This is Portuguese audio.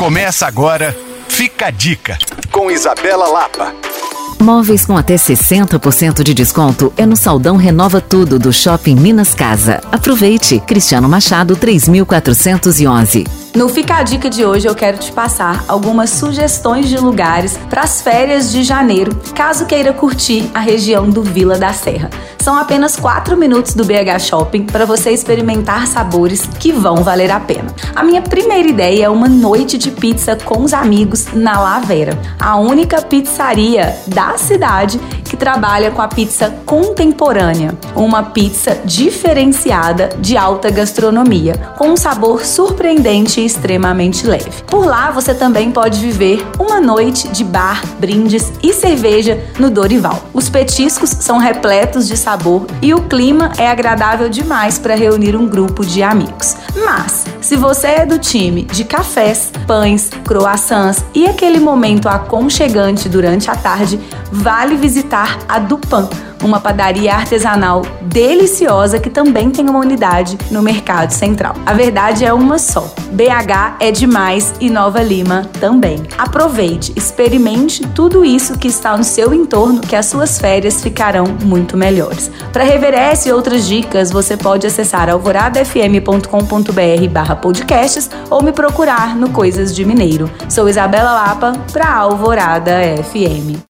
Começa agora, fica a dica, com Isabela Lapa. Móveis com até 60% de desconto é no Saldão Renova Tudo do Shopping Minas Casa. Aproveite! Cristiano Machado 3411. No Fica a Dica de hoje eu quero te passar algumas sugestões de lugares para as férias de janeiro, caso queira curtir a região do Vila da Serra. São apenas 4 minutos do BH Shopping para você experimentar sabores que vão valer a pena. A minha primeira ideia é uma noite de pizza com os amigos na Lavera, a única pizzaria da cidade trabalha com a pizza contemporânea, uma pizza diferenciada de alta gastronomia, com um sabor surpreendente e extremamente leve. Por lá você também pode viver uma noite de bar, brindes e cerveja no Dorival. Os petiscos são repletos de sabor e o clima é agradável demais para reunir um grupo de amigos. Mas, se você é do time de cafés, pães, croissants e aquele momento aconchegante durante a tarde, vale visitar a Dupan uma padaria artesanal deliciosa que também tem uma unidade no Mercado Central. A verdade é uma só. BH é demais e Nova Lima também. Aproveite, experimente tudo isso que está no seu entorno que as suas férias ficarão muito melhores. Para rever essa e outras dicas, você pode acessar alvoradafm.com.br/podcasts ou me procurar no Coisas de Mineiro. Sou Isabela Lapa para Alvorada FM.